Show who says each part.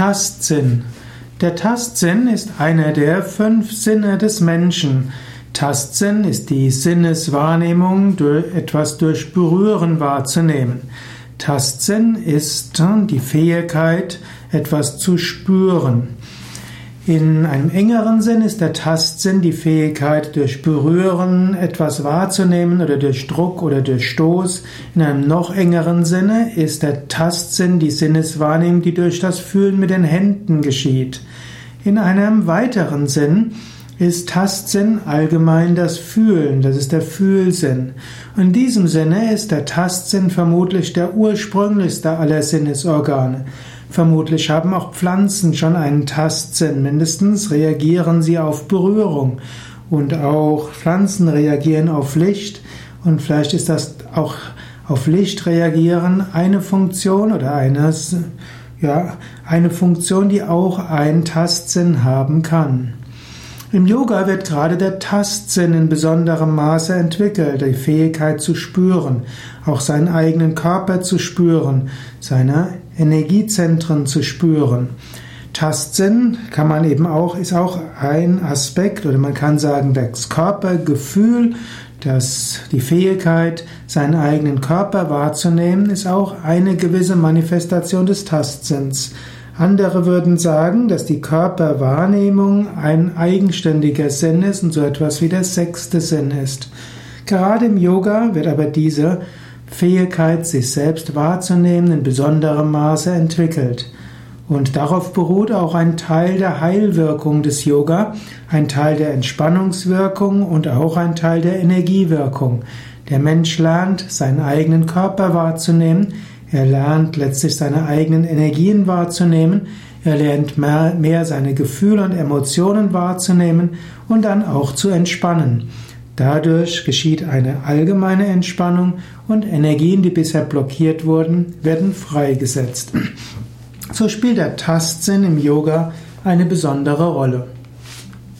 Speaker 1: Tastsinn. Der Tastsinn ist einer der fünf Sinne des Menschen. Tastsinn ist die Sinneswahrnehmung, etwas durch Berühren wahrzunehmen. Tastsinn ist die Fähigkeit, etwas zu spüren. In einem engeren Sinn ist der Tastsinn die Fähigkeit, durch Berühren etwas wahrzunehmen oder durch Druck oder durch Stoß. In einem noch engeren Sinne ist der Tastsinn die Sinneswahrnehmung, die durch das Fühlen mit den Händen geschieht. In einem weiteren Sinn ist Tastsinn allgemein das Fühlen, das ist der Fühlsinn. In diesem Sinne ist der Tastsinn vermutlich der ursprünglichste aller Sinnesorgane. Vermutlich haben auch Pflanzen schon einen Tastsinn, mindestens reagieren sie auf Berührung. Und auch Pflanzen reagieren auf Licht und vielleicht ist das auch auf Licht reagieren eine Funktion oder eines, ja, eine Funktion, die auch einen Tastsinn haben kann. Im Yoga wird gerade der Tastsinn in besonderem Maße entwickelt, die Fähigkeit zu spüren, auch seinen eigenen Körper zu spüren, seine Energiezentren zu spüren. Tastsinn kann man eben auch, ist auch ein Aspekt oder man kann sagen, das Körpergefühl, das, die Fähigkeit, seinen eigenen Körper wahrzunehmen, ist auch eine gewisse Manifestation des Tastsinns. Andere würden sagen, dass die Körperwahrnehmung ein eigenständiger Sinn ist und so etwas wie der sechste Sinn ist. Gerade im Yoga wird aber diese Fähigkeit, sich selbst wahrzunehmen, in besonderem Maße entwickelt. Und darauf beruht auch ein Teil der Heilwirkung des Yoga, ein Teil der Entspannungswirkung und auch ein Teil der Energiewirkung. Der Mensch lernt, seinen eigenen Körper wahrzunehmen, er lernt letztlich seine eigenen Energien wahrzunehmen, er lernt mehr, mehr seine Gefühle und Emotionen wahrzunehmen und dann auch zu entspannen. Dadurch geschieht eine allgemeine Entspannung und Energien, die bisher blockiert wurden, werden freigesetzt. So spielt der Tastsinn im Yoga eine besondere Rolle.